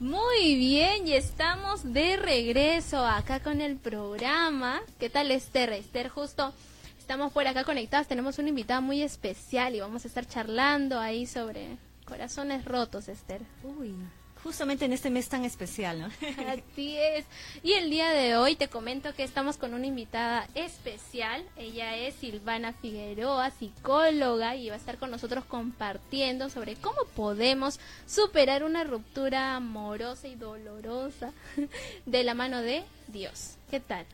Muy bien, y estamos de regreso acá con el programa. ¿Qué tal Esther? Esther, justo estamos por acá conectados, tenemos una invitada muy especial y vamos a estar charlando ahí sobre corazones rotos, Esther. Uy, justamente en este mes tan especial, ¿no? Así es. Y el día de hoy te comento que estamos con una invitada especial. Ella es Silvana Figueroa, psicóloga, y va a estar con nosotros compartiendo sobre cómo podemos superar una ruptura amorosa y dolorosa de la mano de Dios. ¿Qué tal?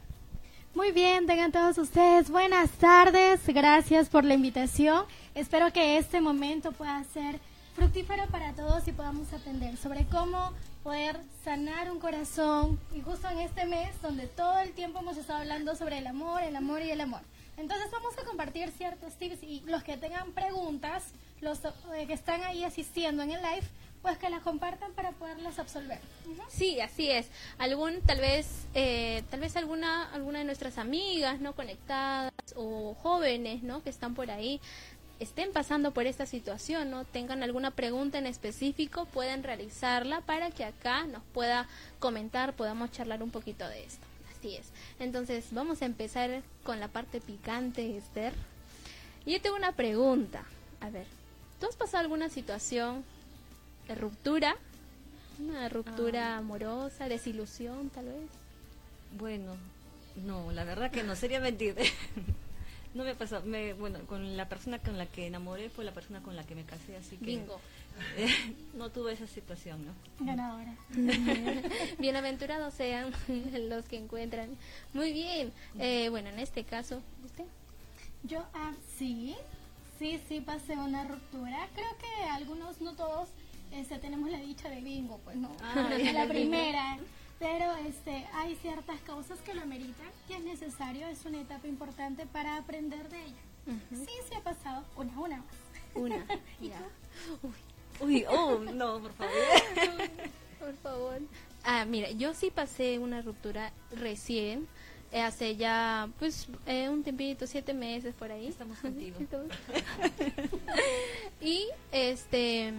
Muy bien, tengan todos ustedes buenas tardes. Gracias por la invitación. Espero que este momento pueda ser fructífero para todos y podamos aprender sobre cómo poder sanar un corazón y justo en este mes donde todo el tiempo hemos estado hablando sobre el amor, el amor y el amor. Entonces vamos a compartir ciertos tips y los que tengan preguntas, los eh, que están ahí asistiendo en el live, pues que las compartan para poderlas absolver. Sí, así es. Algún, tal vez, eh, tal vez alguna, alguna de nuestras amigas, no conectadas o jóvenes, no, que están por ahí, estén pasando por esta situación, ¿no? Tengan alguna pregunta en específico, pueden realizarla para que acá nos pueda comentar, podamos charlar un poquito de esto. Así es. Entonces, vamos a empezar con la parte picante, Esther. Y yo tengo una pregunta. A ver, ¿tú has pasado alguna situación de ruptura? Una ruptura ah. amorosa, desilusión, tal vez. Bueno, no, la verdad que no sería mentir. No me pasó, me, bueno, con la persona con la que enamoré fue la persona con la que me casé, así que... Bingo. no tuve esa situación, ¿no? Ganadora. Bienaventurados sean los que encuentran. Muy bien. Eh, bueno, en este caso, ¿usted? Yo, ah, sí, sí, sí pasé una ruptura. Creo que algunos, no todos, este, tenemos la dicha de bingo, pues no. Ah, la primera. Pero este, hay ciertas causas que lo ameritan y es necesario, es una etapa importante para aprender de ella. Sí, sí ha pasado, una, una más. Una, ya. Uy. Uy, oh, no, por favor. por favor. Ah, mira, yo sí pasé una ruptura recién, eh, hace ya, pues, eh, un tempito, siete meses por ahí. Estamos contigo. y, este,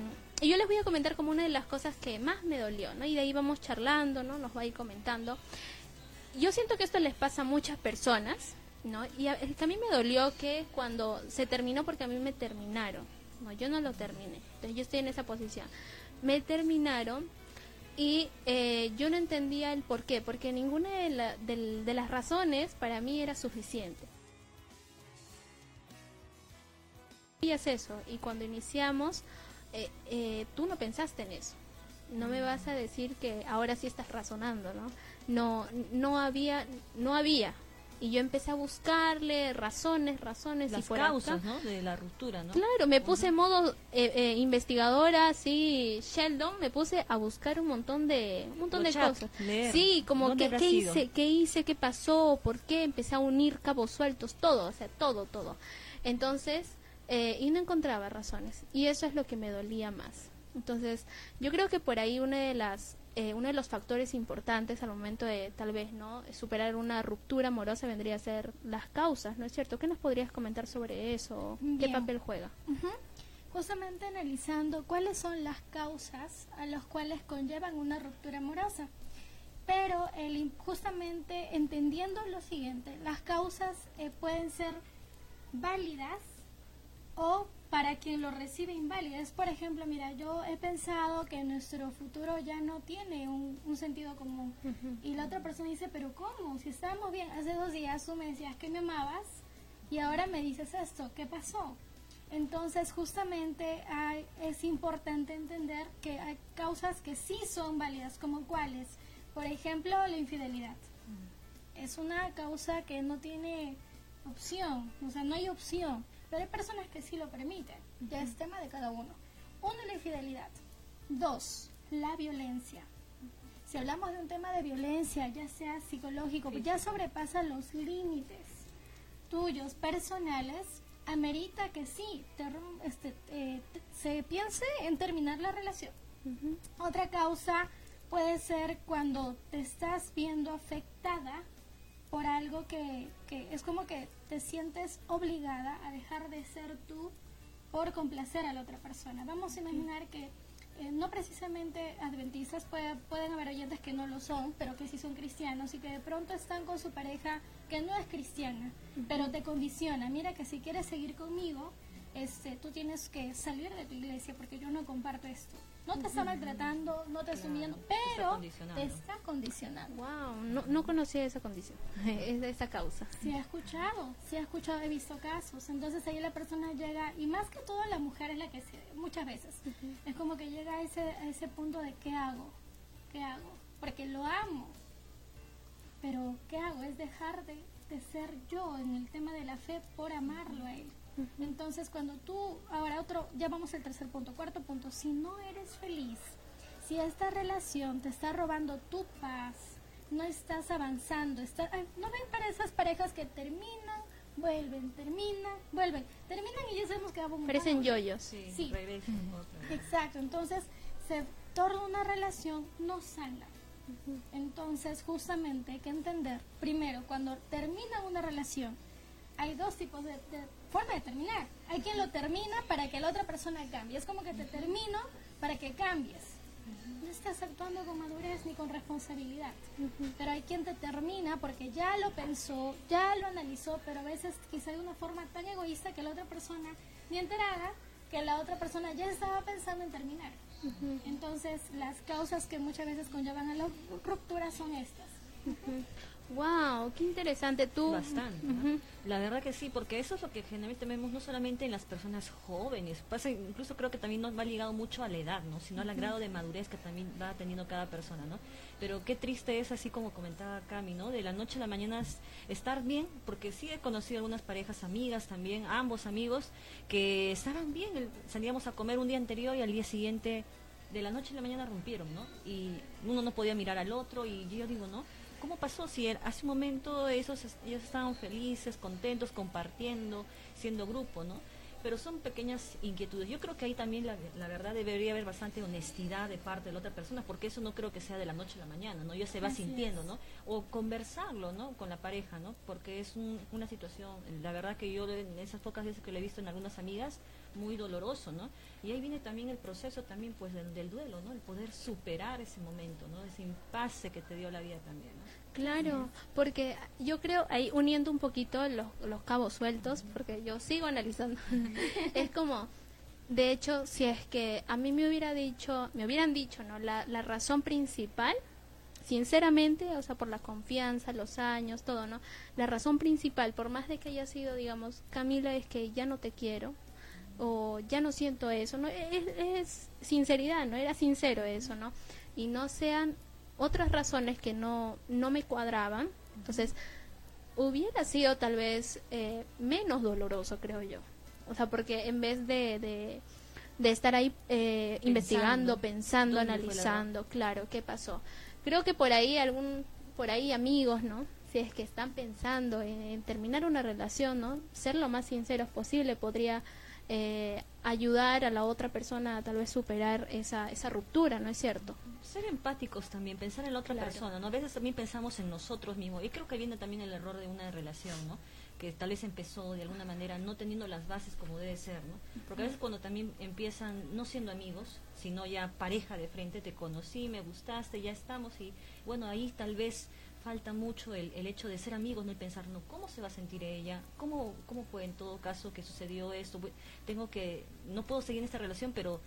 y yo les voy a comentar como una de las cosas que más me dolió, ¿no? Y de ahí vamos charlando, ¿no? Nos va a ir comentando. Yo siento que esto les pasa a muchas personas, ¿no? Y a, que a mí me dolió que cuando se terminó, porque a mí me terminaron, no, yo no lo terminé, entonces yo estoy en esa posición. Me terminaron y eh, yo no entendía el por qué, porque ninguna de, de las razones para mí era suficiente. Y es eso, y cuando iniciamos eh, eh, tú no pensaste en eso. No me vas a decir que ahora sí estás razonando, ¿no? No, no había, no había. Y yo empecé a buscarle razones, razones Las y causas, ¿no? De la ruptura, ¿no? Claro, me puse en modo eh, investigadora, así, Sheldon, me puse a buscar un montón de, un montón de cosas. Sí, como que qué hice, qué hice, qué pasó, por qué, empecé a unir cabos sueltos, todo, o sea, todo, todo. Entonces, eh, y no encontraba razones. Y eso es lo que me dolía más. Entonces, yo creo que por ahí una de las, eh, uno de los factores importantes al momento de tal vez no superar una ruptura amorosa vendría a ser las causas, ¿no es cierto? ¿Qué nos podrías comentar sobre eso? ¿Qué papel juega? Justamente analizando cuáles son las causas a las cuales conllevan una ruptura amorosa. Pero el, justamente entendiendo lo siguiente, las causas eh, pueden ser válidas o para quien lo recibe inválido. Es, por ejemplo, mira, yo he pensado que nuestro futuro ya no tiene un, sentido común. Y la otra persona dice, pero ¿cómo? Si estábamos bien, hace dos días tú me decías que me amabas y ahora me dices esto, ¿qué pasó? Entonces, justamente es importante entender que hay causas que sí son válidas, como cuáles. Por ejemplo, la infidelidad. Es una causa que no tiene opción, o sea, no hay opción pero hay personas que sí lo permiten. Ya es tema de cada uno. Uno, la infidelidad. Dos, la violencia. Si hablamos de un tema de violencia, ya sea psicológico, ya sobrepasa los límites tuyos personales, amerita que sí este, eh, se piense en terminar la relación. Otra causa puede ser cuando te estás viendo afectada por algo que, que es como que te sientes obligada a dejar de ser tú por complacer a la otra persona. Vamos a imaginar que eh, no precisamente adventistas, puede- pueden haber oyentes que no lo son, pero que sí son cristianos y que de pronto están con su pareja que no es cristiana, pero te condiciona. Mira que si quieres seguir conmigo, este, tú tienes que salir de tu iglesia porque yo no comparto esto. No te está maltratando, no te está humillando, pero te está condicionando. Wow, no, no conocía esa condición, es de esa causa. Sí, he escuchado, sí he escuchado, he visto casos. Entonces ahí la persona llega, y más que todo la mujer es la que se, muchas veces, es como que llega a ese, a ese punto de ¿qué hago? ¿Qué hago? Porque lo amo. Pero ¿qué hago? Es dejar de, de ser yo en el tema de la fe por amarlo a él. Entonces cuando tú, ahora otro, ya vamos al tercer punto, cuarto punto, si no eres feliz, si esta relación te está robando tu paz, no estás avanzando, está, ay, no ven para esas parejas que terminan, vuelven, terminan, vuelven, terminan y ya sabemos que vamos Parecen yoyos. Sí, Sí. otra. Exacto, entonces se torna una relación no sana. Entonces, justamente hay que entender, primero, cuando termina una relación, hay dos tipos de, de forma de terminar. Hay quien lo termina para que la otra persona cambie. Es como que te termino para que cambies. No estás actuando con madurez ni con responsabilidad. Pero hay quien te termina porque ya lo pensó, ya lo analizó, pero a veces quizá de una forma tan egoísta que la otra persona ni enterada que la otra persona ya estaba pensando en terminar. Entonces, las causas que muchas veces conllevan a la ruptura son estas. Wow, qué interesante. Tú. Bastante. La verdad que sí, porque eso es lo que generalmente vemos no solamente en las personas jóvenes, pasa incluso creo que también nos va ligado mucho a la edad, ¿no? sino al grado de madurez que también va teniendo cada persona, ¿no? Pero qué triste es así como comentaba Cami, ¿no? De la noche a la mañana es estar bien, porque sí he conocido algunas parejas amigas también, ambos amigos que estaban bien, el- salíamos a comer un día anterior y al día siguiente de la noche a la mañana rompieron, ¿no? Y uno no podía mirar al otro y yo digo, ¿no? ¿Cómo pasó? Si hace un momento esos, es- ellos estaban felices, contentos, compartiendo, siendo grupo, ¿no? Pero son pequeñas inquietudes. Yo creo que ahí también la, la verdad debería haber bastante honestidad de parte de la otra persona, porque eso no creo que sea de la noche a la mañana, ¿no? Ya se va Así sintiendo, es. ¿no? O conversarlo, ¿no? Con la pareja, ¿no? Porque es un- una situación, la verdad que yo en esas pocas veces que lo he visto en algunas amigas, muy doloroso, ¿no? Y ahí viene también el proceso también, pues, del, del duelo, ¿no? El poder superar ese momento, ¿no? Ese impasse que te dio la vida también, ¿no? Claro, porque yo creo, ahí uniendo un poquito los, los cabos sueltos, porque yo sigo analizando, es como, de hecho, si es que a mí me hubiera dicho, me hubieran dicho, ¿no? La, la razón principal, sinceramente, o sea, por la confianza, los años, todo, ¿no? La razón principal, por más de que haya sido, digamos, Camila, es que ya no te quiero, o ya no siento eso, ¿no? Es, es sinceridad, ¿no? Era sincero eso, ¿no? Y no sean otras razones que no, no me cuadraban, entonces hubiera sido tal vez eh, menos doloroso, creo yo. O sea, porque en vez de, de, de estar ahí eh, investigando, pensando, ¿dónde fue el analizando, claro, qué pasó. Creo que por ahí algún, por ahí amigos, ¿no? Si es que están pensando en, en terminar una relación, ¿no? Ser lo más sinceros posible podría eh, ayudar a la otra persona a tal vez superar esa, esa ruptura, ¿no es cierto? Ser empáticos también, pensar en la otra Claro. persona, ¿no? A veces también pensamos en nosotros mismos. Y creo que viene también el error de una relación, ¿no? Que tal vez empezó de alguna manera no teniendo las bases como debe ser, ¿no? Porque a veces cuando también empiezan no siendo amigos, sino ya pareja de frente, te conocí, me gustaste, ya estamos y bueno, ahí tal vez falta mucho el, el hecho de ser amigos, no el pensar, no, ¿cómo se va a sentir ella? ¿Cómo, cómo fue en todo caso que sucedió esto? Tengo que, no puedo seguir en esta relación, pero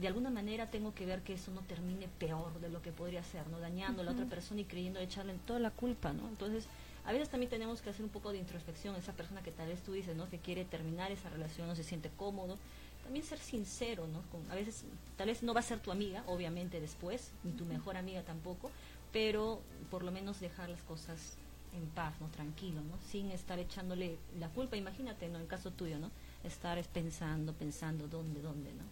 de alguna manera tengo que ver que eso no termine peor de lo que podría ser, ¿no? Dañando a la otra persona y creyendo echarle toda la culpa, ¿no? Entonces, a veces también tenemos que hacer un poco de introspección, esa persona que tal vez tú dices, ¿no? Que quiere terminar esa relación, no se siente cómodo. También ser sincero, ¿no? Con- a veces, tal vez no va a ser tu amiga, obviamente después, ni tu mejor amiga tampoco, pero por lo menos dejar las cosas en paz, ¿no? Tranquilo, ¿no? Sin estar echándole la culpa, imagínate, ¿no? En caso tuyo, ¿no? Estar es pensando, pensando dónde, dónde, ¿no?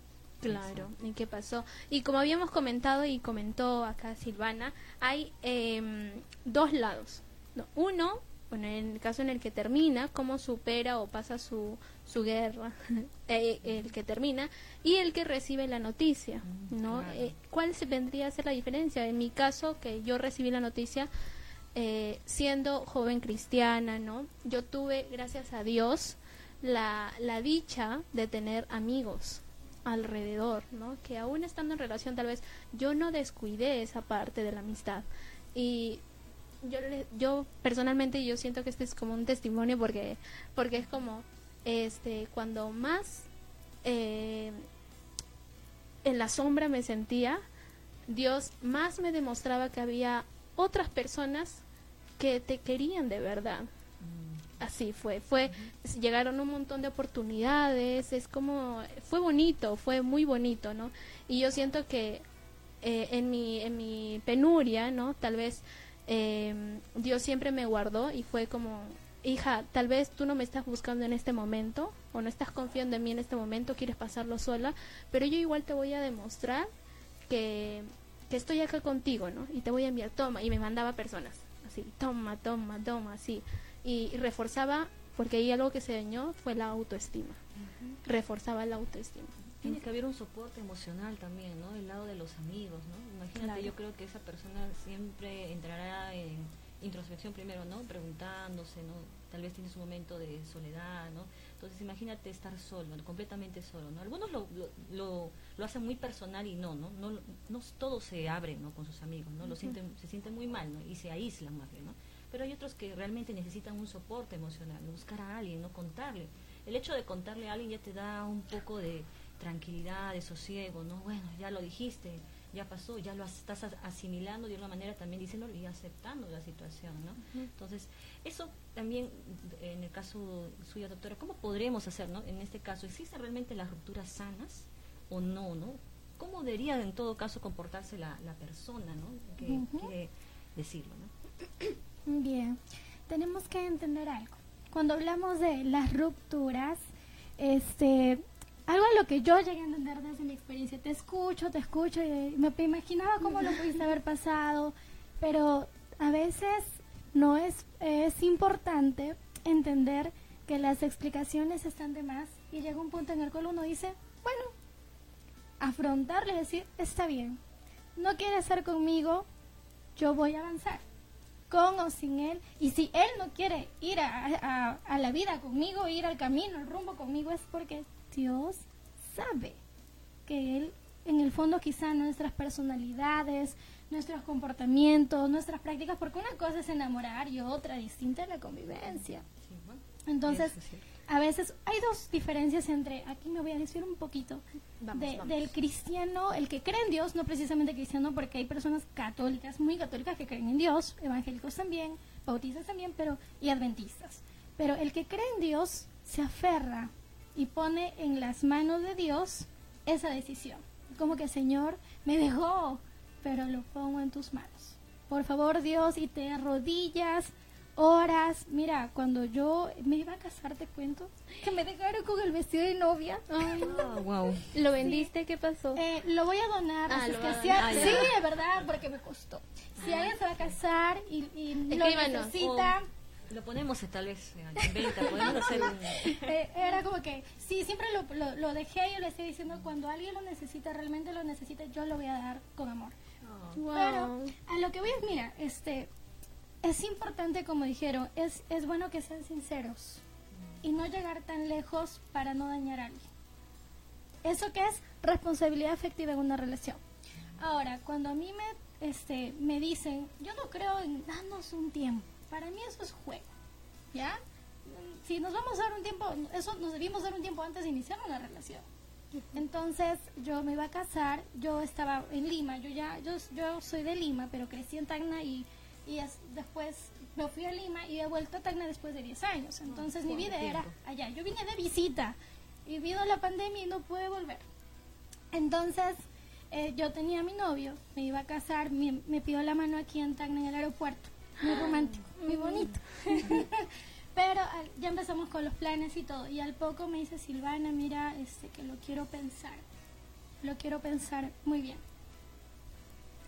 Claro. ¿y qué pasó? Y como habíamos comentado y comentó acá Silvana, hay em, dos lados. ¿no? Uno, bueno, en el caso en el que termina, cómo supera o pasa su, su guerra, eh, el que termina, y el que recibe la noticia, Mm, ¿no? claro. Eh, ¿Cuál se vendría a ser la diferencia? En mi caso, que yo recibí la noticia eh, siendo joven cristiana, ¿no? Yo tuve, gracias a Dios, la, la dicha de tener amigos alrededor, ¿no? Que aún estando en relación tal vez yo no descuidé esa parte de la amistad y yo yo personalmente yo siento que este es como un testimonio porque porque es como este cuando más eh, en la sombra me sentía Dios más me demostraba que había otras personas que te querían de verdad. Mm. así fue fue llegaron un montón de oportunidades es como fue bonito fue muy bonito no y yo siento que eh, en mi en mi penuria no tal vez eh, Dios siempre me guardó y fue como, hija, tal vez tú no me estás buscando en este momento o no estás confiando en mí en este momento, quieres pasarlo sola, pero yo igual te voy a demostrar que, que estoy acá contigo, ¿no? Y te voy a enviar, toma, y me mandaba personas, así, toma, toma, toma, así, y, reforzaba, porque ahí algo que se dañó fue la autoestima, reforzaba la autoestima. Tiene que haber un soporte emocional también, ¿no? El lado de los amigos, ¿no? Imagínate, yo creo que esa persona siempre entrará en introspección primero, ¿no? Preguntándose, ¿no? Tal vez tiene su momento de soledad, ¿no? Entonces imagínate estar solo, completamente solo, ¿no? Algunos lo, lo, lo, hacen muy personal y no, ¿no? No, no todos se abren, ¿no? Con sus amigos, ¿no? Lo sienten, se sienten muy mal, ¿no? Y se aíslan más bien, ¿no? Pero hay otros que realmente necesitan un soporte emocional, buscar a alguien, ¿no? Contarle. El hecho de contarle a alguien ya te da un poco de tranquilidad, de sosiego, ¿no? Bueno, ya lo dijiste, ya pasó, ya lo estás asimilando de una manera también diciéndolo y aceptando la situación, ¿no? Entonces, eso también, en el caso suyo, doctora, ¿cómo podremos hacer, ¿no? En este caso, ¿existen realmente las rupturas sanas o no, ¿no? ¿Cómo debería en todo caso comportarse la, la persona, ¿no? Que decirlo, ¿no? Bien, tenemos que entender algo. Cuando hablamos de las rupturas, este, algo a lo que yo llegué a entender desde mi experiencia. Te escucho, te escucho y me imaginaba cómo lo pudiste haber pasado, pero a veces no es, es importante entender que las explicaciones están de más y llega un punto en el cual uno dice, bueno, afrontarle y decir, está bien, no quiere estar conmigo, yo voy a avanzar, con o sin él, y si él no quiere ir a, a la vida conmigo, ir al camino, al rumbo conmigo, es porque Dios sabe que Él, en el fondo, quizá nuestras personalidades, nuestros comportamientos, nuestras prácticas, porque una cosa es enamorar y otra distinta es la convivencia. Entonces, a veces hay dos diferencias entre, aquí me voy a decir un poquito, del cristiano, el que cree en Dios, no precisamente cristiano, porque hay personas católicas, muy católicas que creen en Dios, evangélicos también, bautistas también, pero y adventistas. Pero el que cree en Dios se aferra y pone en las manos de Dios esa decisión. Como que Señor me dejó, pero lo pongo en tus manos. Por favor Dios, y te arrodillas, horas. Mira, cuando yo me iba a casar, te cuento, que me dejaron con el vestido de novia. wow. ¿Lo vendiste? ¿Qué pasó? Eh, lo voy a donar. Ah, sí, es verdad, porque me costó. Si alguien se va a casar y, y lo necesita... Lo ponemos eh, tal vez en venta, podemos hacer un... Eh, era como que, sí, siempre lo, lo, dejé, yo le estoy diciendo, cuando alguien lo necesita, realmente lo necesita, yo lo voy a dar con amor. Oh. Pero a lo que voy es, mira, este, es importante, como dijeron, es, es bueno que sean sinceros y no llegar tan lejos para no dañar a alguien. Eso que es responsabilidad afectiva en una relación. Ahora, cuando a mí me, este, me dicen, yo no creo en darnos un tiempo para mí eso es juego, ¿ya? Si nos vamos a dar un tiempo, eso nos debimos dar un tiempo antes de iniciar una relación. Entonces yo me iba a casar, yo estaba en Lima, yo ya, yo, yo soy de Lima, pero crecí en Tacna y, y después me fui a Lima y he vuelto a Tacna después de 10 años. Ah, Entonces mi vida era allá. Yo vine de visita y vino la pandemia y no pude volver. Entonces eh, yo tenía a mi novio, me iba a casar, me, me pidió la mano aquí en Tacna en el aeropuerto muy romántico, muy bonito. Pero ya empezamos con los planes y todo. Y al poco me dice Silvana, mira, este, que lo quiero pensar. Lo quiero pensar muy bien.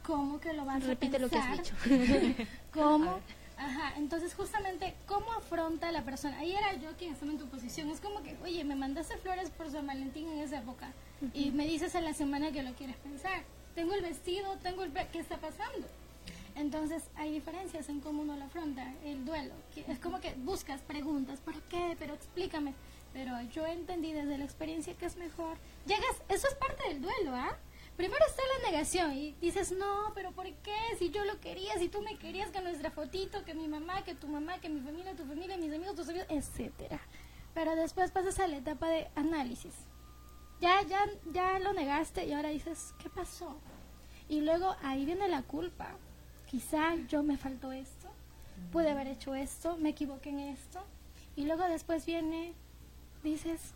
¿Cómo que lo vas a pensar? lo que has dicho. ¿Cómo? Ajá, entonces justamente, ¿cómo afronta la persona? Ahí era yo quien estaba en tu posición. Es como que, oye, me mandaste flores por San Valentín en esa época y me dices en la semana que lo quieres pensar. Tengo el vestido, tengo el... ¿Qué está pasando? Entonces hay diferencias en cómo uno lo afronta, el duelo. Es como que buscas preguntas, ¿por qué? Pero explícame. pero yo entendí desde la experiencia que es mejor. Llegas, eso es parte del duelo, ¿ah? Primero está la negación y dices, no, pero ¿por qué? Si yo lo quería, si tú me querías, que nuestra fotito, que mi mamá, que tu mamá, que mi familia, tu familia, mis amigos, tus amigos, etcétera. Pero después pasas a la etapa de análisis. Ya, ya, ya lo negaste y ahora dices, ¿qué pasó? Y luego ahí viene la culpa. Quizá yo me faltó esto, pude haber hecho esto, me equivoqué en esto. Y luego después viene, dices,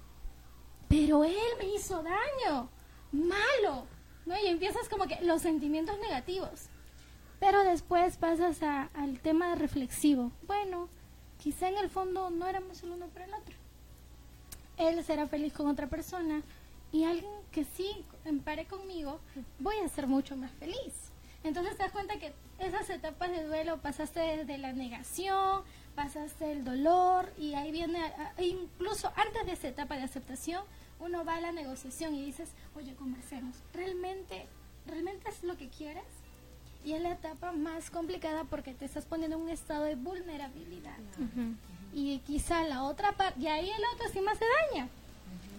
pero él me hizo daño, malo. ¿no? Y empiezas como que los sentimientos negativos. Pero después pasas a, al tema reflexivo. Bueno, quizá en el fondo no éramos el uno para el otro. Él será feliz con otra persona y alguien que sí empare conmigo, voy a ser mucho más feliz. Entonces te das cuenta que esas etapas de duelo pasaste desde la negación, pasaste el dolor y ahí viene, incluso antes de esa etapa de aceptación, uno va a la negociación y dices, oye, conversemos, ¿realmente, ¿realmente es lo que quieres? Y es la etapa más complicada porque te estás poniendo en un estado de vulnerabilidad. Y quizá la otra parte, y ahí el otro sí más se daña.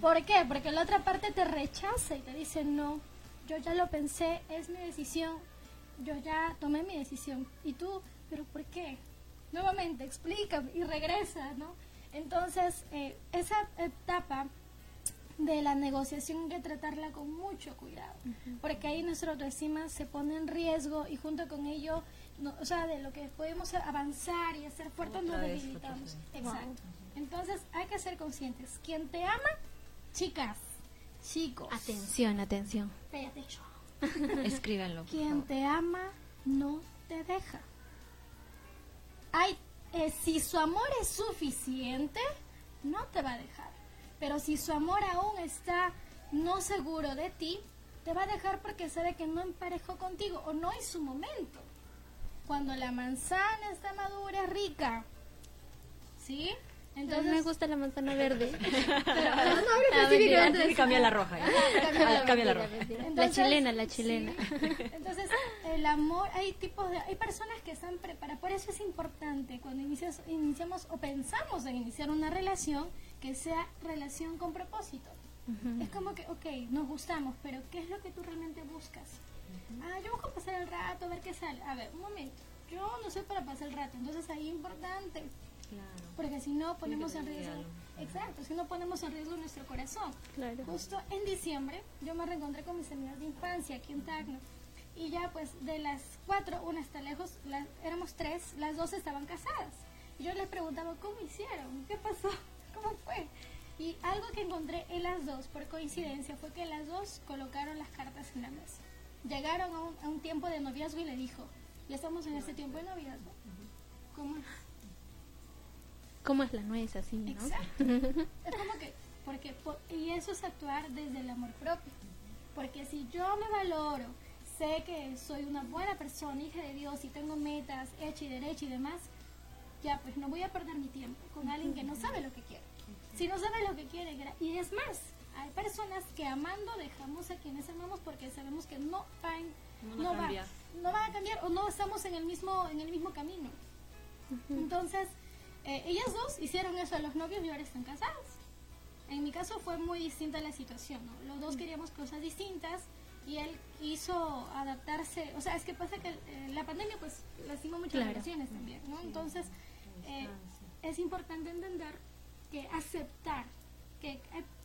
¿Por qué? Porque la otra parte te rechaza y te dice, no, yo ya lo pensé, es mi decisión, yo ya tomé mi decisión. Y tú, pero ¿por qué? Nuevamente, explica y regresa, ¿no? Entonces, eh, esa etapa de la negociación hay que tratarla con mucho cuidado, porque ahí nuestra autoestima se pone en riesgo y junto con ello, o sea, de lo que podemos avanzar y hacer fuerte nos debilitamos. Exacto. Entonces hay que ser conscientes. Quien te ama, chicas, chicos. Atención, atención. Escríbanlo. Quien te ama no te deja. Hay, eh, si su amor es suficiente, no te va a dejar. Pero si su amor aún está no seguro de ti, te va a dejar porque sabe que no emparejó contigo o no es su momento. Cuando la manzana está madura, rica. ¿Sí? Entonces me gusta la manzana verde. Pero, no, no, cambia la roja. Cambia, la, roja. la chilena, la chilena. Entonces, el amor, hay tipos de, hay personas que están preparadas. Por eso es importante cuando inicias, iniciamos o pensamos en iniciar una relación que sea relación con propósito. Es como que, ok, nos gustamos, pero ¿qué es lo que tú realmente buscas? Ah, yo busco pasar el rato, a ver qué sale. A ver, un momento. Yo no sé para pasar el rato, entonces ahí es importante porque si no ponemos en riesgo, exacto, si no ponemos en riesgo nuestro corazón. Justo en diciembre yo me reencontré con mis amigas de infancia aquí en Tacno y ya pues de las cuatro, una está lejos, éramos tres, las dos estaban casadas. Y yo les preguntaba, ¿cómo hicieron? ¿Qué pasó? ¿Cómo fue? Y algo que encontré en las dos, por coincidencia, fue que las dos colocaron las cartas en la mesa. Llegaron a un, a un tiempo de noviazgo y le dijo, ya estamos en este tiempo de noviazgo. ¿Cómo es? ¿Cómo es la nuez así, no? Exacto. es como que, porque, y eso es actuar desde el amor propio. Porque si yo me valoro, sé que soy una buena persona, hija de Dios, y tengo metas hecha y derecha y demás, ya pues no voy a perder mi tiempo con alguien que no sabe lo que quiere. Si no sabe lo que quiere, y es más, hay personas que amando dejamos a quienes amamos porque sabemos que no van, no, va, no van a cambiar o no estamos en el mismo, en el mismo camino. Entonces, eh, ellas dos hicieron eso a los novios y ahora están casados. En mi caso fue muy distinta la situación, Los dos queríamos cosas distintas y él quiso adaptarse. O sea, es que pasa que eh, la pandemia pues lastimó muchas relaciones también, ¿no? Entonces, eh, es importante entender que aceptar que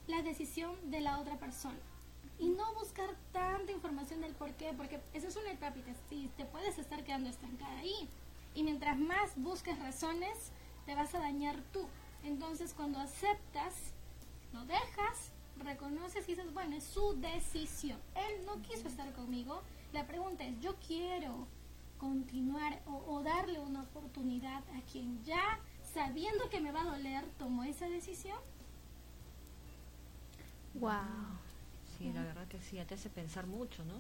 la decisión de la otra persona y no buscar tanta información del por qué, porque esa es una etapa y te, te puedes estar quedando estancada ahí. Y mientras más busques razones, te vas a dañar tú. Entonces cuando aceptas, lo dejas, reconoces y dices, bueno, es su decisión. Él no quiso estar conmigo. La pregunta es, ¿yo quiero continuar o, darle una oportunidad a quien ya, sabiendo que me va a doler, tomó esa decisión? Wow. Sí, la verdad que sí, te hace pensar mucho, ¿no?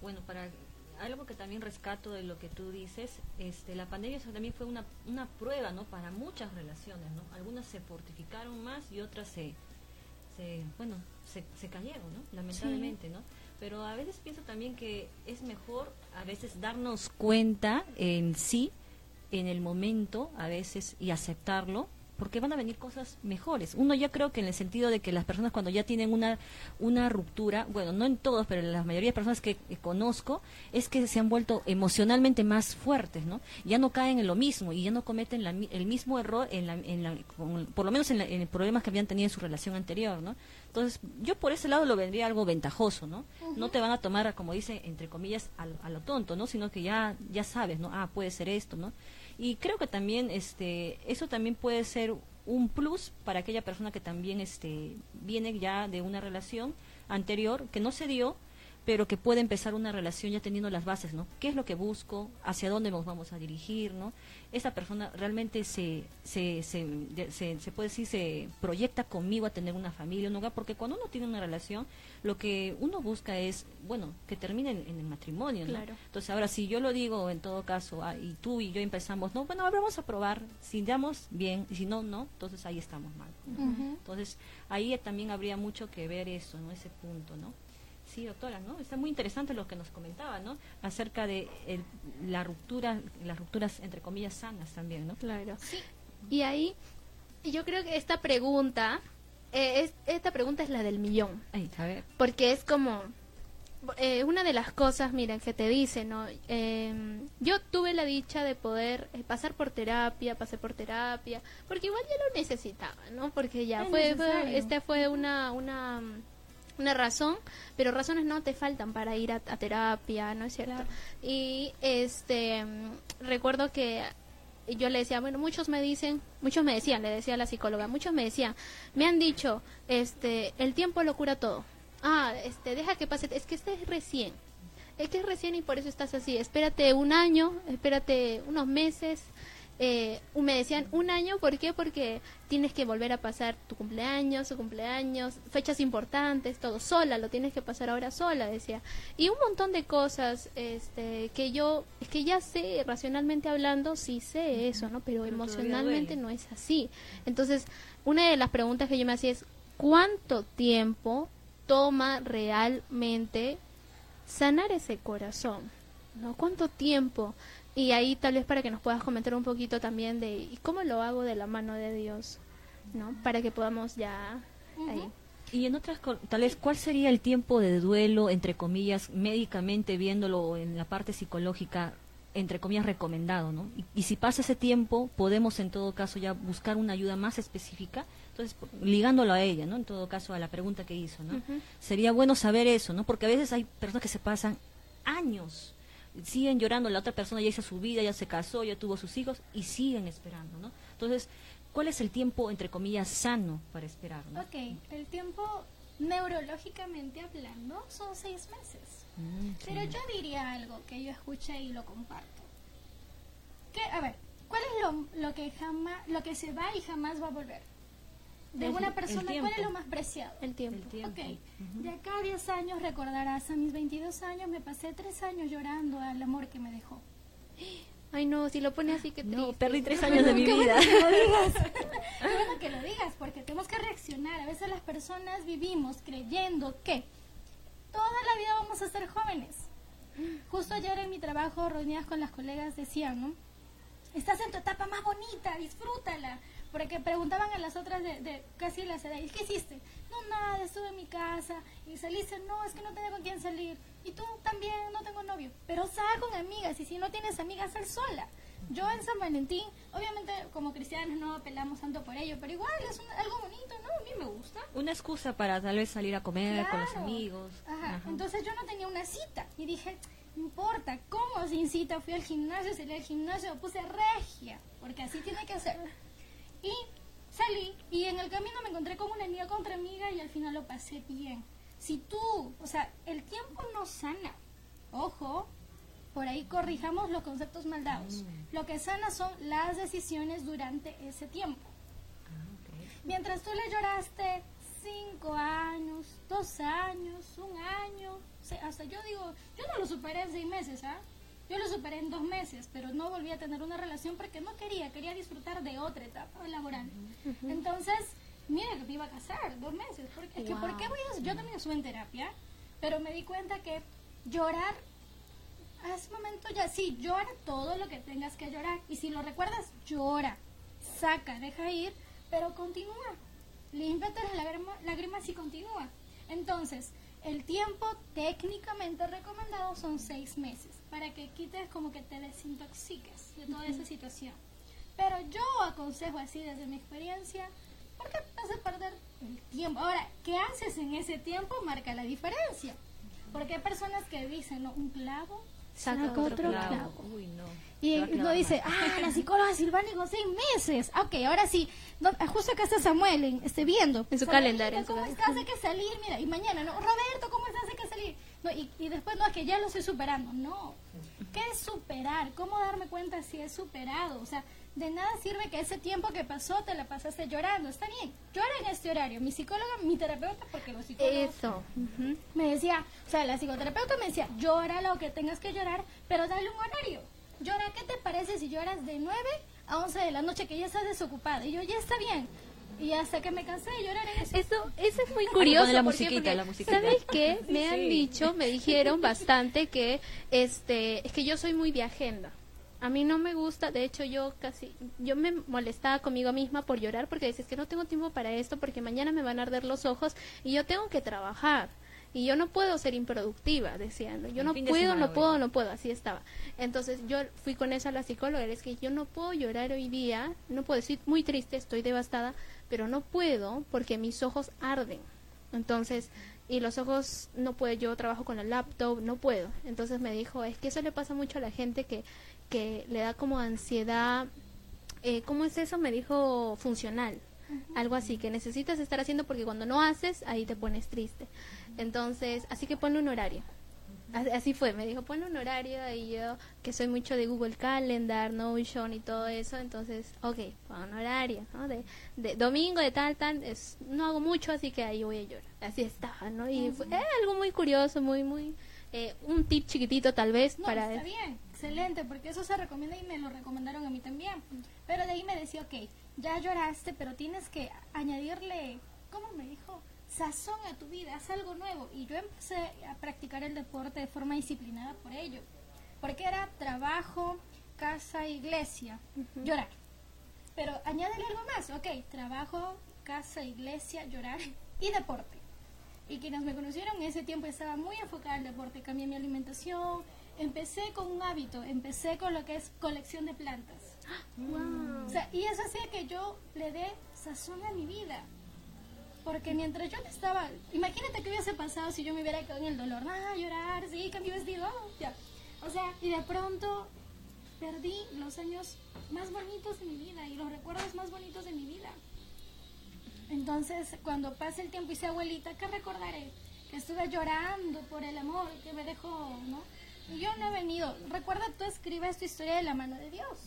Bueno, para algo que también rescato de lo que tú dices, este, la pandemia también fue una, una prueba, ¿no? Para muchas relaciones, ¿no? Algunas se fortificaron más y otras se, se bueno, se, se cayeron, ¿no? Lamentablemente, ¿no? Pero a veces pienso también que es mejor a veces darnos cuenta en sí, en el momento, a veces, y aceptarlo, porque van a venir cosas mejores. Uno ya creo que en el sentido de que las personas cuando ya tienen una, una ruptura, bueno, no en todos, pero en la mayoría de personas que, conozco, es que se han vuelto emocionalmente más fuertes, ¿no? Ya no caen en lo mismo y ya no cometen el mismo error, en la, en la, por lo menos en, en, problemas que habían tenido en su relación anterior, ¿no? Entonces, yo por ese lado lo vendría algo ventajoso, ¿no? No te van a tomar, como dice, entre comillas, a, a, lo tonto, ¿no? Sino que ya, ya sabes, ¿no? Ah, puede ser esto, ¿no? Y creo que también este, eso también puede ser un plus para aquella persona que también este, viene ya de una relación anterior que no se dio, pero que puede empezar una relación ya teniendo las bases, ¿no? ¿Qué es lo que busco? ¿Hacia dónde nos vamos a dirigir, ¿no? Esa persona realmente se, se, se, se, puede decir, se proyecta conmigo a tener una familia, un hogar, porque cuando uno tiene una relación, lo que uno busca es, bueno, que termine en, el matrimonio, ¿no? Entonces, ahora, si yo lo digo, en todo caso, ah, y tú y yo empezamos, no, bueno, vamos a probar, si damos bien, y si no, no, entonces ahí estamos mal. Entonces, ahí también habría mucho que ver eso, ¿no? Ese punto, ¿no? Sí, doctora, ¿no? Está muy interesante lo que nos comentaba, ¿no? Acerca de la ruptura, las rupturas entre comillas sanas también, ¿no? Claro. Sí. Y ahí, yo creo que esta pregunta, eh, es, esta pregunta es la del millón. Ay, a ver. Porque es como, eh, una de las cosas, miren, que te dice, ¿no? Em, yo tuve la dicha de poder eh, pasar por terapia, pasé por terapia, porque igual ya lo necesitaba, ¿no? Porque ya fue, fue, este fue una, una una razón, pero razones no te faltan para ir a, terapia, ¿no es cierto? Y este recuerdo que yo le decía, bueno, muchos me dicen, muchos me decían, le decía a la psicóloga, muchos me decían, me han dicho, este, el tiempo lo cura todo. Ah, este, deja que pase, es que estés recién. Es que es recién y por eso estás así. Espérate un año, espérate unos meses, eh, me decían un año, ¿por qué? Porque tienes que volver a pasar tu cumpleaños, su cumpleaños, fechas importantes, todo sola, lo tienes que pasar ahora sola, decía. Y un montón de cosas este, que yo, es que ya sé, racionalmente hablando, sí sé eso, ¿no? Pero, emocionalmente no es así. Entonces, una de las preguntas que yo me hacía es, ¿cuánto tiempo toma realmente sanar ese corazón? ¿No? ¿Cuánto tiempo? Y ahí tal vez para que nos puedas comentar un poquito también de cómo lo hago de la mano de Dios, ¿no? Para que podamos ya ahí. Y en otras, tal vez, ¿cuál sería el tiempo de duelo, entre comillas, médicamente viéndolo en la parte psicológica, entre comillas, recomendado, ¿no? Y, si pasa ese tiempo, podemos en todo caso ya buscar una ayuda más específica, entonces, ligándolo a ella, ¿no? En todo caso, a la pregunta que hizo, ¿no? Sería bueno saber eso, ¿no? Porque a veces hay personas que se pasan años siguen llorando, la otra persona ya hizo su vida, ya se casó, ya tuvo sus hijos y siguen esperando, ¿no? Entonces, ¿cuál es el tiempo, entre comillas, sano para esperar? ¿no? Ok, el tiempo neurológicamente hablando son seis meses. Mm, Pero yo diría algo que yo escuché y lo comparto. Que, a ver, ¿cuál es lo, lo que jamás, lo que se va y jamás va a volver? De una persona, ¿cuál es lo más preciado? El tiempo. Ok, de acá a 10 años recordarás, a mis 22 años me pasé 3 años llorando al amor que me dejó. Ay, no, si lo pones así que No, perdí 3 años de mi vida. Bueno que lo digas. Qué bueno que lo digas, porque tenemos que reaccionar. A veces las personas vivimos creyendo que toda la vida vamos a ser jóvenes. Justo ayer en mi trabajo, reunidas con las colegas, decían, ¿no? Estás en tu etapa más bonita, disfrútala porque preguntaban a las otras de, casi las edades, ¿qué hiciste? No, nada, estuve en mi casa y saliste, no, es que no tengo con quién salir. Y tú también, no tengo novio. Pero sal con amigas y si no tienes amigas, sal sola. Yo en San Valentín, obviamente como cristianos no apelamos tanto por ello, pero igual es algo bonito, ¿no? A mí me gusta. Una excusa para tal vez salir a comer con los amigos. Ajá. Entonces yo no tenía una cita y dije, no importa, ¿cómo sin cita? Fui al gimnasio, salí al gimnasio, puse regia, porque así tiene que ser. Y salí y en el camino me encontré con una amiga contra amiga y al final lo pasé bien. Si tú, o sea, el tiempo no sana. Ojo, por ahí corrijamos los conceptos mal dados. Mm. Lo que sana son las decisiones durante ese tiempo. Ah, Mientras tú le lloraste cinco años, dos años, un año, hasta yo digo, yo no lo superé en seis meses, ¿ah? Yo lo superé en dos meses, pero no volví a tener una relación porque no quería, quería disfrutar de otra etapa laboral. Entonces, mira que me iba a casar, dos meses. Porque, ¿por qué voy a, yo también estuve en terapia, pero me di cuenta que llorar, a ese momento ya, sí, llora todo lo que tengas que llorar. Y si lo recuerdas, llora, saca, deja ir, pero continúa. Límpiate las lágrimas, lágrimas y continúa. Entonces, el tiempo técnicamente recomendado son seis meses para que quites como que te desintoxiques de toda esa situación. Pero yo aconsejo así desde mi experiencia, porque vas a perder el tiempo. Ahora, ¿qué haces en ese tiempo? Marca la diferencia. Porque hay personas que dicen, ¿no? Un clavo saca, otro, clavo. Uy, no. Y uno dice, ah, la psicóloga Silvani con seis meses. Ok, ahora sí. justo acá está Samuel, esté viendo. En su calendario. ¿Cómo estás? Hay que salir, mira. Y mañana, ¿no? Roberto, ¿cómo estás? Hay que salir. No, y, y después, no, es que ya lo estoy superando. No. ¿Qué es superar? ¿Cómo darme cuenta si es superado? O sea, de nada sirve que ese tiempo que pasó te la pasaste llorando. Está bien, llora en este horario. Mi psicóloga, mi terapeuta, porque los psicólogos... Eso. Me decía, o sea, la psicoterapeuta me decía, llora lo que tengas que llorar, pero dale un horario. Llora, ¿qué te parece si lloras de 9 a 11 de la noche que ya estás desocupada? Y yo, ya está bien. Y hasta que me cansé de llorar en eso. Eso, eso es muy curioso. la musiquita, la musiquita. ¿Sabes qué? Me han dicho, me dijeron bastante que este, es que yo soy muy de agenda. A mí no me gusta, de hecho yo casi, yo me molestaba conmigo misma por llorar porque dices que no tengo tiempo para esto porque mañana me van a arder los ojos y yo tengo que trabajar y yo no puedo ser improductiva, decían, yo no puedo, no puedo, no puedo, así estaba. Entonces yo fui con eso a la psicóloga, es que yo no puedo llorar hoy día, no puedo decir muy triste, estoy devastada, pero no puedo porque mis ojos arden. Entonces, y los ojos no puedo, yo trabajo con la laptop, no puedo. Entonces me dijo, es que eso le pasa mucho a la gente que que le da como ansiedad, eh, ¿cómo es eso? Me dijo funcional, algo así, que necesitas estar haciendo porque cuando no haces, ahí te pones triste. Entonces, así que ponle un horario. Así fue, me dijo, ponle un horario y yo, que soy mucho de Google Calendar, Notion y todo eso, entonces, ok, pon un horario, ¿no? De, de domingo, de tal, tal, es, no hago mucho, así que ahí voy a llorar. Así estaba, ¿no? Y fue algo muy curioso, muy, muy, eh, un tip chiquitito tal vez para... Está bien excelente, porque eso se recomienda y me lo recomendaron a mí también. Pero de ahí me decía, ok, ya lloraste, pero tienes que añadirle, ¿cómo me dijo? Sazón a tu vida, haz algo nuevo. Y yo empecé a practicar el deporte de forma disciplinada por ello. Porque era trabajo, casa, iglesia, llorar. Pero añádele algo más, ok, trabajo, casa, iglesia, llorar y deporte. Y quienes me conocieron en ese tiempo estaba muy enfocada al deporte, cambié mi alimentación, empecé con un hábito, empecé con lo que es colección de plantas. y eso hacía que yo le dé sazón a mi vida. Porque mientras yo estaba, imagínate qué hubiese pasado si yo me hubiera quedado en el dolor, ah, llorar, sí, cambié vestido, ya. O sea, y de pronto perdí los años más bonitos de mi vida y los recuerdos más bonitos de mi vida. Entonces, cuando pase el tiempo y sea abuelita, ¿qué recordaré? Que estuve llorando por el amor que me dejó, ¿no? Y yo no he venido. Recuerda, tú escribes tu historia de la mano de Dios.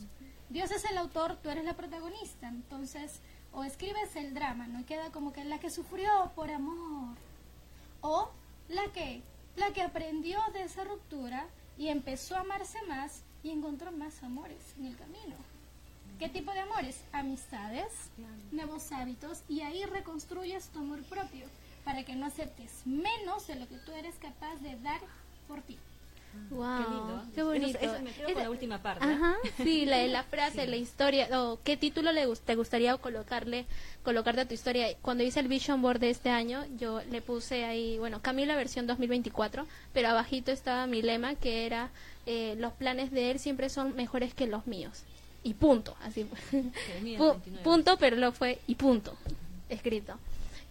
Dios es el autor, tú eres la protagonista. Entonces, o escribes el drama, ¿no? queda como que la que sufrió por amor. O la que, la que aprendió de esa ruptura y empezó a amarse más y encontró más amores en el camino. ¿Qué tipo de amores? Amistades, nuevos hábitos y ahí reconstruyes tu amor propio para que no aceptes menos de lo que tú eres capaz de dar por ti. Wow, qué, bonito. me quedo con la última parte. Ajá, sí, la, la frase, la historia, o qué título le te gustaría colocarle, colocarte a tu historia. Cuando hice el Vision Board de este año, yo le puse ahí, bueno, cambié la versión 2024, pero abajito estaba mi lema que era eh, los planes de él siempre son mejores que los míos. Y punto, así punto, pero lo fue y punto, escrito.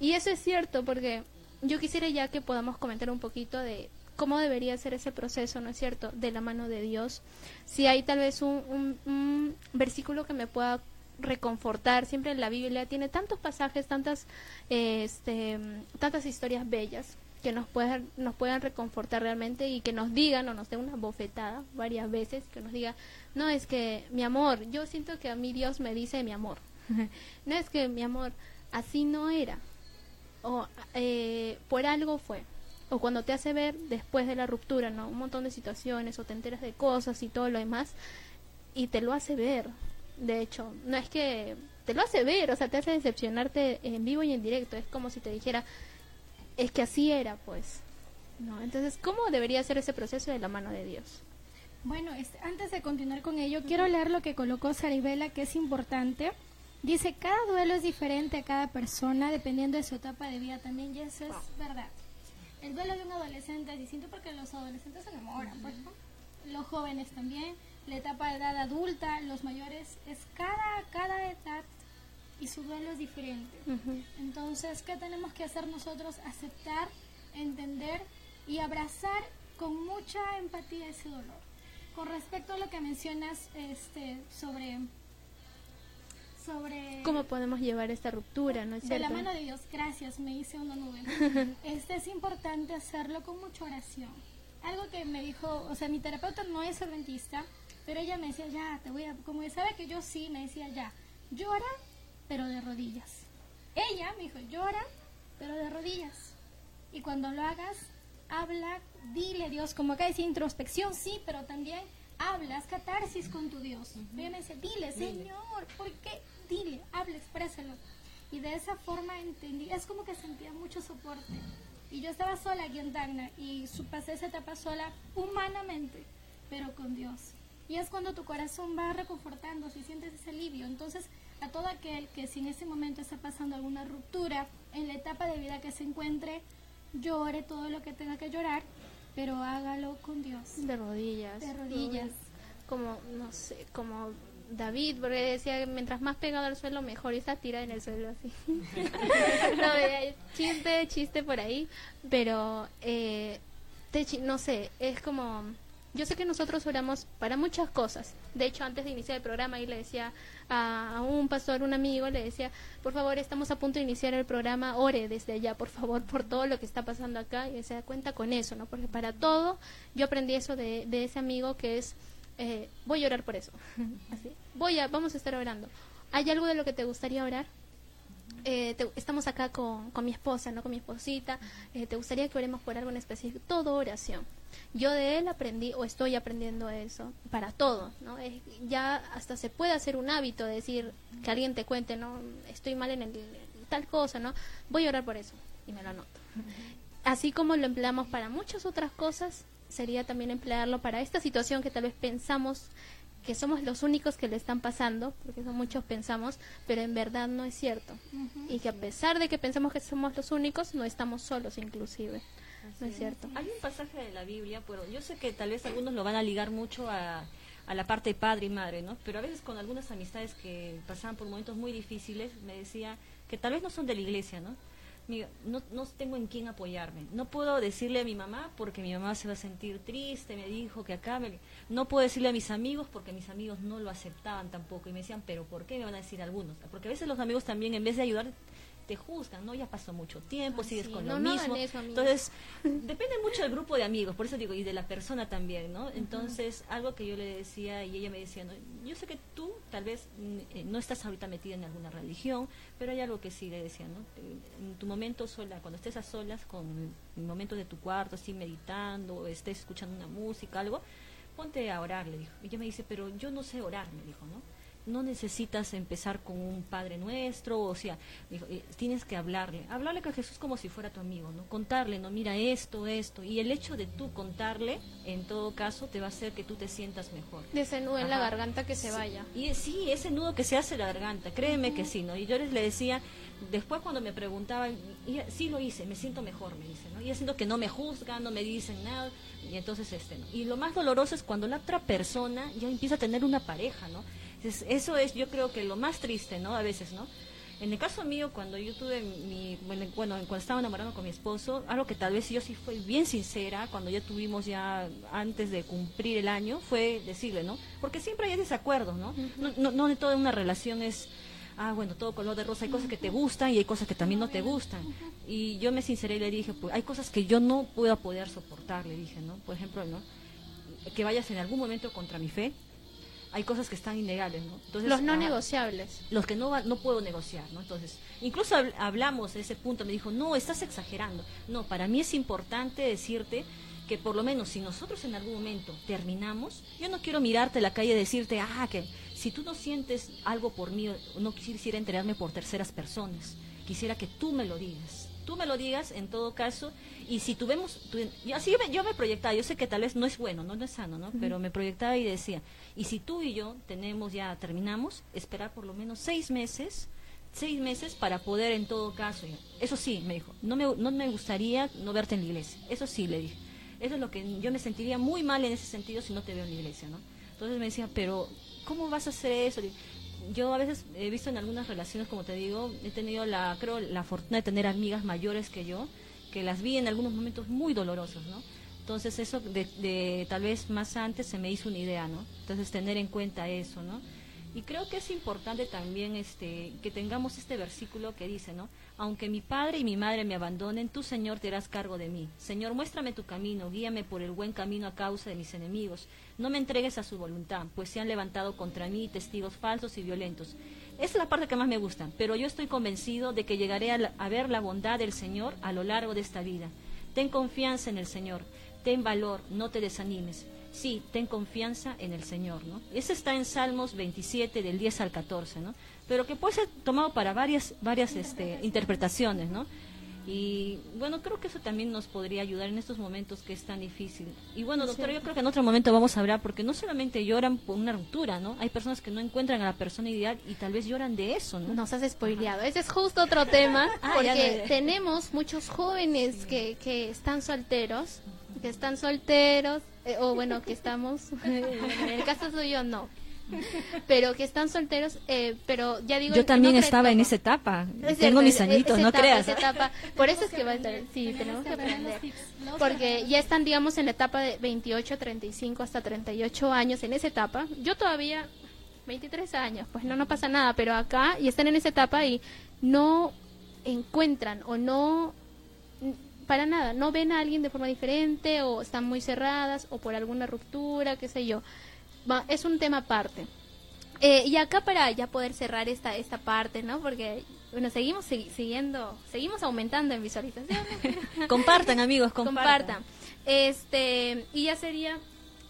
Y eso es cierto porque yo quisiera ya que podamos comentar un poquito de cómo debería ser ese proceso, ¿no es cierto?, de la mano de Dios. Si hay tal vez un, un, versículo que me pueda reconfortar, siempre en la Biblia tiene tantos pasajes, tantas, este, tantas historias bellas que nos puedan, nos puedan reconfortar realmente y que nos digan o nos den una bofetada varias veces, que nos diga, no es que mi amor, yo siento que a mí Dios me dice mi amor, no es que mi amor, así no era, o eh, por algo fue, o cuando te hace ver después de la ruptura, ¿no? Un montón de situaciones o te enteras de cosas y todo lo demás y te lo hace ver. De hecho, no es que te lo hace ver, o sea, te hace decepcionarte en vivo y en directo. Es como si te dijera, es que así era, pues. ¿No? Entonces, ¿cómo debería ser ese proceso de la mano de Dios? Bueno, antes de continuar con ello, quiero leer lo que colocó Saribela, que es importante. Dice, cada duelo es diferente a cada persona dependiendo de su etapa de vida también, y eso es verdad. El duelo de un adolescente es distinto porque los adolescentes se enamoran, pues, los jóvenes también, la etapa de edad adulta, los mayores, es cada, cada edad y su duelo es diferente. Entonces, ¿qué tenemos que hacer nosotros? Aceptar, entender y abrazar con mucha empatía ese dolor. Con respecto a lo que mencionas este, sobre sobre cómo podemos llevar esta ruptura, ¿no es De la mano de Dios, gracias, me hice una nube. este es importante hacerlo con mucha oración. Algo que me dijo, o sea, mi terapeuta no es adventista, pero ella me decía, ya, te voy a, como sabe que yo sí, me decía, ya, llora, pero de rodillas. Ella me dijo, llora, pero de rodillas. Y cuando lo hagas, habla, dile a Dios, como acá dice introspección, sí, pero también hablas catarsis con tu Dios. Me dice, dile, Señor, ¿por qué? Dile, habla, exprésalo. Y de esa forma entendí, es como que sentía mucho soporte. Y yo estaba sola aquí en Tacna y su, pasé esa etapa sola humanamente, pero con Dios. Y es cuando tu corazón va reconfortando, si sientes ese alivio. Entonces, a todo aquel que si en ese momento está pasando alguna ruptura en la etapa de vida que se encuentre, llore todo lo que tenga que llorar, pero hágalo con Dios. De rodillas. De rodillas. Como, no sé, como David, porque decía que mientras más pegado al suelo, mejor. Y está tirada en el suelo así. no, chiste, chiste por ahí. Pero, eh, no sé, es como yo sé que nosotros oramos para muchas cosas. De hecho, antes de iniciar el programa, y le decía a, un pastor, un amigo, le decía, por favor, estamos a punto de iniciar el programa, ore desde allá, por favor, por todo lo que está pasando acá, y se da cuenta con eso, ¿no? Porque para todo, yo aprendí eso de, de ese amigo que es, eh, voy a orar por eso. Así, voy a, vamos a estar orando. ¿Hay algo de lo que te gustaría orar? Eh, estamos acá con, con, mi esposa, ¿no? Con mi esposita. Eh, ¿Te gustaría que oremos por algo en específico? Todo oración. Yo de él aprendí o estoy aprendiendo eso para todo, ¿no? ya hasta se puede hacer un hábito de decir que alguien te cuente, ¿no? Estoy mal en, el, tal cosa, ¿no? Voy a orar por eso y me lo anoto. Así como lo empleamos para muchas otras cosas, sería también emplearlo para esta situación que tal vez pensamos que somos los únicos que le están pasando, porque son muchos pensamos, pero en verdad no es cierto. Y que a pesar de que pensamos que somos los únicos, no estamos solos inclusive. no es cierto. Hay un pasaje de la Biblia, pero yo sé que tal vez algunos lo van a ligar mucho a, a la parte de padre y madre, ¿no? Pero a veces con algunas amistades que pasaban por momentos muy difíciles, me decía que tal vez no son de la iglesia, ¿no? No, no tengo en quién apoyarme. No puedo decirle a mi mamá porque mi mamá se va a sentir triste, me dijo que acá me... No puedo decirle a mis amigos porque mis amigos no lo aceptaban tampoco y me decían, pero ¿por qué me van a decir algunos? Porque a veces los amigos también en vez de ayudar te juzgan, ¿no? Ya pasó mucho tiempo, sigues con lo mismo. Entonces, depende mucho del grupo de amigos, por eso digo, y de la persona también, ¿no? Entonces, algo que yo le decía y ella me decía, ¿no? yo sé que tú tal vez eh, no estás ahorita metida en alguna religión, pero hay algo que sí le decía, ¿no? En tu momento sola, cuando estés a solas, con el momento de tu cuarto, así meditando, o estés escuchando una música, algo, ponte a orar, le dijo. Y ella me dice, pero yo no sé orar, me dijo, ¿no? No necesitas empezar con un Padre Nuestro, o sea, eh, tienes que hablarle, hablarle con Jesús como si fuera tu amigo, ¿no? Contarle, no, mira esto, esto, y el hecho de tú contarle, en todo caso, te va a hacer que tú te sientas mejor. De ese nudo en la garganta que se vaya. Y sí, ese nudo que se hace en la garganta, créeme que sí, ¿no? Y yo les le decía, después cuando me preguntaban, sí lo hice, me siento mejor, me dicen, ¿no? Y haciendo que no me juzgan, no me dicen nada, y entonces este, ¿no? Y lo más doloroso es cuando la otra persona ya empieza a tener una pareja, ¿no? Eso es, yo creo que lo más triste, ¿no? A veces, ¿no? En el caso mío, cuando yo tuve mi, bueno, cuando estaba enamorando con mi esposo, algo que tal vez yo sí fui bien sincera, cuando ya tuvimos ya, antes de cumplir el año, fue decirle, ¿no? Porque siempre hay desacuerdos, ¿no? no, no, no de toda una relación es, ah, bueno, todo color de rosa, hay cosas que te gustan y hay cosas que también no te gustan. Y yo me sinceré y le dije, pues hay cosas que yo no puedo poder soportar, le dije, ¿no? Por ejemplo, ¿no? Que vayas en algún momento contra mi fe, hay cosas que están inlegales, ¿no? Entonces, los no ah, negociables. Los que no, no puedo negociar, ¿no? Entonces, incluso hablamos de ese punto, me dijo, no, estás exagerando. No, para mí es importante decirte que por lo menos si nosotros en algún momento terminamos, yo no quiero mirarte a la calle y decirte, ah, que si tú no sientes algo por mí, no quisiera enterarme por terceras personas, quisiera que tú me lo digas tú me lo digas en todo caso y si tuvimos, así yo me, yo me, proyectaba, yo sé que tal vez no es bueno, no, no es sano, ¿no? Pero me proyectaba y decía, y si tú y yo tenemos ya, terminamos, esperar por lo menos seis meses, seis meses para poder en todo caso, eso sí, me dijo, no me, no me gustaría no verte en la iglesia, eso sí, le dije, eso es lo que yo me sentiría muy mal en ese sentido si no te veo en la iglesia, ¿no? Entonces me decía, pero ¿cómo vas a hacer eso? Yo a veces he visto en algunas relaciones, como te digo, he tenido la, creo, la fortuna de tener amigas mayores que yo, que las vi en algunos momentos muy dolorosos, ¿no? Entonces eso de, de, tal vez más antes se me hizo una idea, ¿no? Entonces tener en cuenta eso, ¿no? Y creo que es importante también este, que tengamos este versículo que dice, ¿no? Aunque mi padre y mi madre me abandonen, tú, Señor, te harás cargo de mí. Señor, muéstrame tu camino, guíame por el buen camino a causa de mis enemigos. No me entregues a su voluntad, pues se han levantado contra mí testigos falsos y violentos. Esa es la parte que más me gusta, pero yo estoy convencido de que llegaré a, a ver la bondad del Señor a lo largo de esta vida. Ten confianza en el Señor, ten valor, no te desanimes sí, ten confianza en el Señor, ¿no? Ese está en Salmos 27 del 10 al 14, ¿no? Pero que puede ser tomado para varias varias este, interpretaciones, ¿no? Y bueno, creo que eso también nos podría ayudar en estos momentos que es tan difícil. Y bueno, doctora, yo creo que en otro momento vamos a hablar, porque no solamente lloran por una ruptura, ¿no? Hay personas que no encuentran a la persona ideal y tal vez lloran de eso, ¿no? Nos has spoileado. Ese es justo otro tema, ah, porque tenemos muchos jóvenes que, que están solteros, que están solteros, eh, o bueno, que estamos, en el caso soy yo, no. Pero que están solteros, eh, pero ya digo. Yo también estaba en esa etapa. Tengo mis añitos, no creas. Etapa. Por eso es que va a estar. Sí, tenemos que aprender. Porque ya están, digamos, en la etapa de 28, 35 hasta 38 años, en esa etapa. Yo todavía, 23 años, pues no, no pasa nada, pero acá y están en esa etapa y no encuentran o no para nada, no ven a alguien de forma diferente o están muy cerradas o por alguna ruptura, qué sé yo. Es un tema aparte. Eh, y acá para ya poder cerrar esta esta parte, ¿no? Porque bueno, seguimos siguiendo, seguimos aumentando en visualizaciones. compartan, amigos, compartan. Este, y ya sería,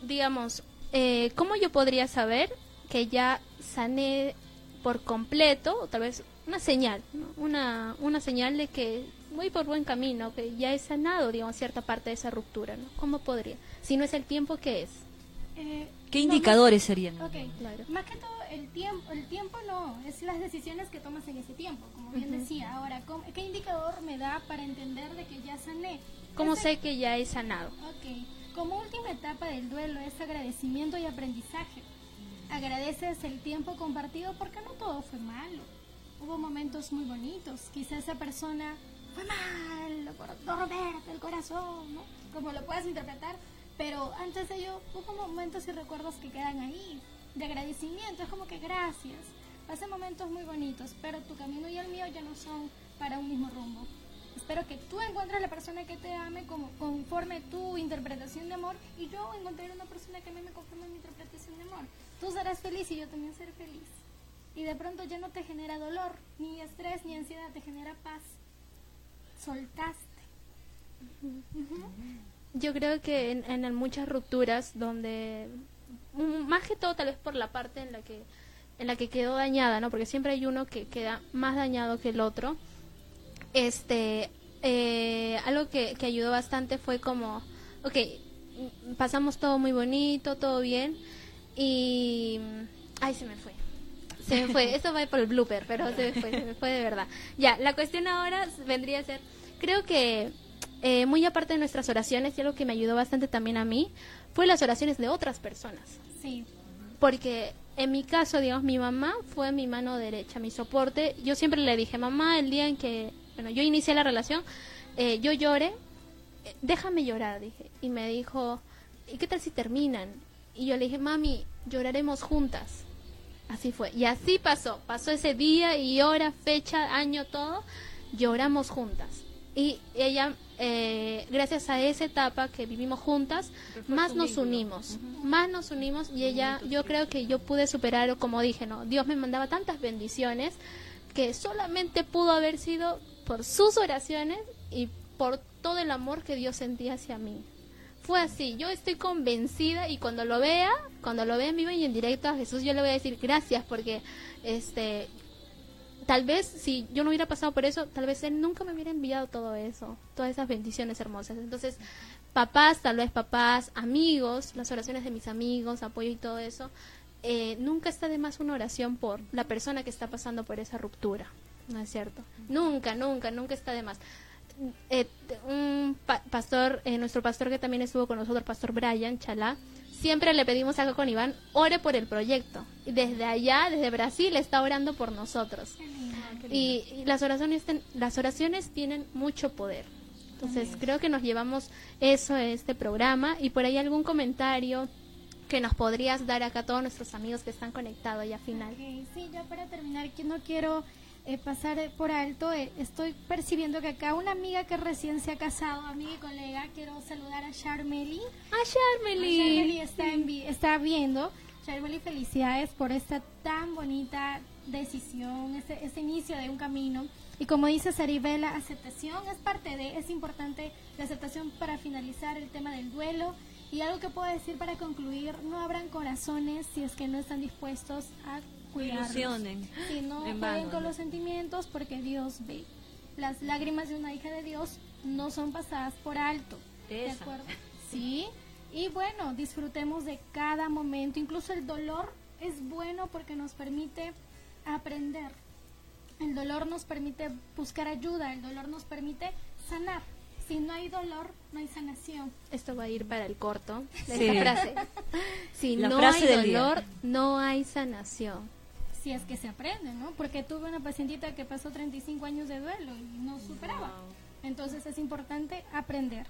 digamos, eh, ¿cómo yo podría saber que ya sané por completo, o tal vez una señal, una, una señal de que voy por buen camino, que ya he sanado, digamos, cierta parte de esa ruptura, ¿no? ¿Cómo podría? Si no es el tiempo, ¿qué es? Eh, ¿Qué indicadores serían? Okay. Más que todo, el tiempo, el tiempo no, es las decisiones que tomas en ese tiempo, como bien decía. Ahora, ¿qué indicador me da para entender de que ya sané? ¿Cómo sé que ya he sanado? Ok, como última etapa del duelo es agradecimiento y aprendizaje. Agradeces el tiempo compartido porque no todo fue malo. Hubo momentos muy bonitos. Quizá esa persona fue malo por romperte el corazón, ¿no? Como lo puedas interpretar, pero antes de ello hubo momentos y recuerdos que quedan ahí, de agradecimiento, es como que gracias. Pasé momentos muy bonitos, pero tu camino y el mío ya no son para un mismo rumbo. Espero que tú encuentres la persona que te ame como, conforme tu interpretación de amor y yo encontraré una persona que a mí me conforme mi interpretación de amor. Tú serás feliz y yo también seré feliz. Y de pronto ya no te genera dolor, ni estrés, ni ansiedad, te genera paz soltaste. Yo creo que en, muchas rupturas donde mm, más que todo tal vez por la parte en la que en la que quedó dañada, ¿no? Porque siempre hay uno que queda más dañado que el otro. Este, eh, algo que, que ayudó bastante fue como, ok, pasamos todo muy bonito, todo bien, y, ay, se me fue. Se me fue, eso va por el blooper, pero se me fue, se me fue de verdad. Ya, la cuestión ahora vendría a ser, creo que eh, muy aparte de nuestras oraciones, y algo que me ayudó bastante también a mí, fue las oraciones de otras personas. Sí. Porque en mi caso, digamos, mi mamá fue mi mano derecha, mi soporte. Yo siempre le dije, mamá, el día en que, bueno, yo inicié la relación, eh, yo lloré, eh, déjame llorar, dije. Y me dijo, ¿y qué tal si terminan? Y yo le dije, mami, lloraremos juntas. Así fue. Y así pasó. Pasó ese día y hora, fecha, año, todo. Lloramos juntas. Y ella, eh, gracias a esa etapa que vivimos juntas, más nos unimos. Más nos unimos y ella, yo creo que yo pude superar, como dije, ¿no? Dios me mandaba tantas bendiciones que solamente pudo haber sido por sus oraciones y por todo el amor que Dios sentía hacia mí fue así. Yo estoy convencida y cuando lo vea, cuando lo vea en vivo y en directo a Jesús, yo le voy a decir gracias porque este tal vez si yo no hubiera pasado por eso, tal vez él nunca me hubiera enviado todo eso, todas esas bendiciones hermosas. Entonces, papás, tal vez papás, amigos, las oraciones de mis amigos, apoyo y todo eso, eh, nunca está de más una oración por la persona que está pasando por esa ruptura, ¿no es cierto? Nunca, nunca, nunca está de más. Eh, un pastor, eh, nuestro pastor que también estuvo con nosotros, pastor Brian Chalá, siempre le pedimos acá con Iván, ore por el proyecto. Y desde allá, desde Brasil, está orando por nosotros. Y, las, oraciones, las oraciones tienen mucho poder. Entonces, creo que nos llevamos eso a este programa. Y por ahí algún comentario que nos podrías dar acá a todos nuestros amigos que están conectados ya final. sí, ya para terminar, que no quiero eh, pasar por alto, eh, estoy percibiendo que acá una amiga que recién se ha casado, amiga y colega, quiero saludar a Charmeli. A Charmeli. Charmeli está, está viendo. Charmeli, felicidades por esta tan bonita decisión, este, este inicio de un camino. Y como dice Saribela, aceptación es parte de, es importante la aceptación para finalizar el tema del duelo. Y algo que puedo decir para concluir, no abran corazones si es que no están dispuestos a Ilusionen. Si no jueguen con los sentimientos porque Dios ve. Las lágrimas de una hija de Dios no son pasadas por alto. ¿De acuerdo? Sí. Y bueno, disfrutemos de cada momento. Incluso el dolor es bueno porque nos permite aprender. El dolor nos permite buscar ayuda. El dolor nos permite sanar. Si no hay dolor, no hay sanación. Esto va a ir para el corto de esta frase. Si no hay dolor, no hay sanación si es que se aprende, ¿no? Porque tuve una pacientita que pasó 35 años de duelo y no superaba. Entonces es importante aprender.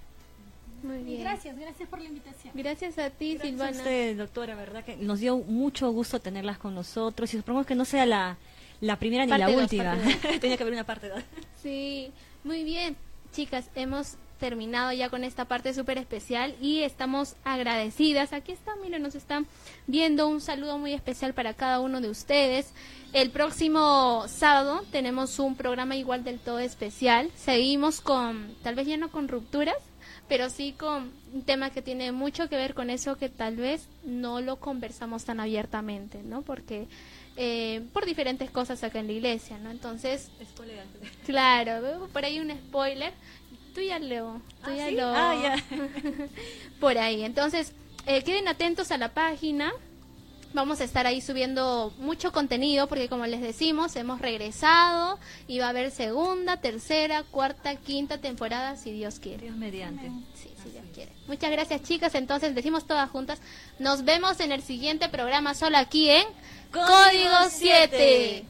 Muy bien. gracias, gracias por la invitación. Gracias a ti, gracias Silvana. A usted, doctora, verdad que nos dio mucho gusto tenerlas con nosotros y supongo que no sea la, la primera ni la última. Tenía que haber una parte 2. Sí, muy bien. Chicas, hemos terminado ya con esta parte súper especial y estamos agradecidas. Aquí está, miren, nos están viendo un saludo muy especial para cada uno de ustedes. El próximo sábado tenemos un programa igual del todo especial. Seguimos con, tal vez ya no con rupturas, pero sí con un tema que tiene mucho que ver con eso que tal vez no lo conversamos tan abiertamente, ¿no? Porque eh, por diferentes cosas acá en la iglesia, ¿no? Entonces, claro, por ahí un spoiler, tú ya lo, tú ya lo, ah, por ahí. Entonces, eh, queden atentos a la página. Vamos a estar ahí subiendo mucho contenido porque como les decimos, hemos regresado y va a haber segunda, tercera, cuarta, quinta temporada si Dios quiere. Dios mediante. Sí, si Dios quiere. Muchas gracias chicas, entonces decimos todas juntas. Nos vemos en el siguiente programa solo aquí en Código 7.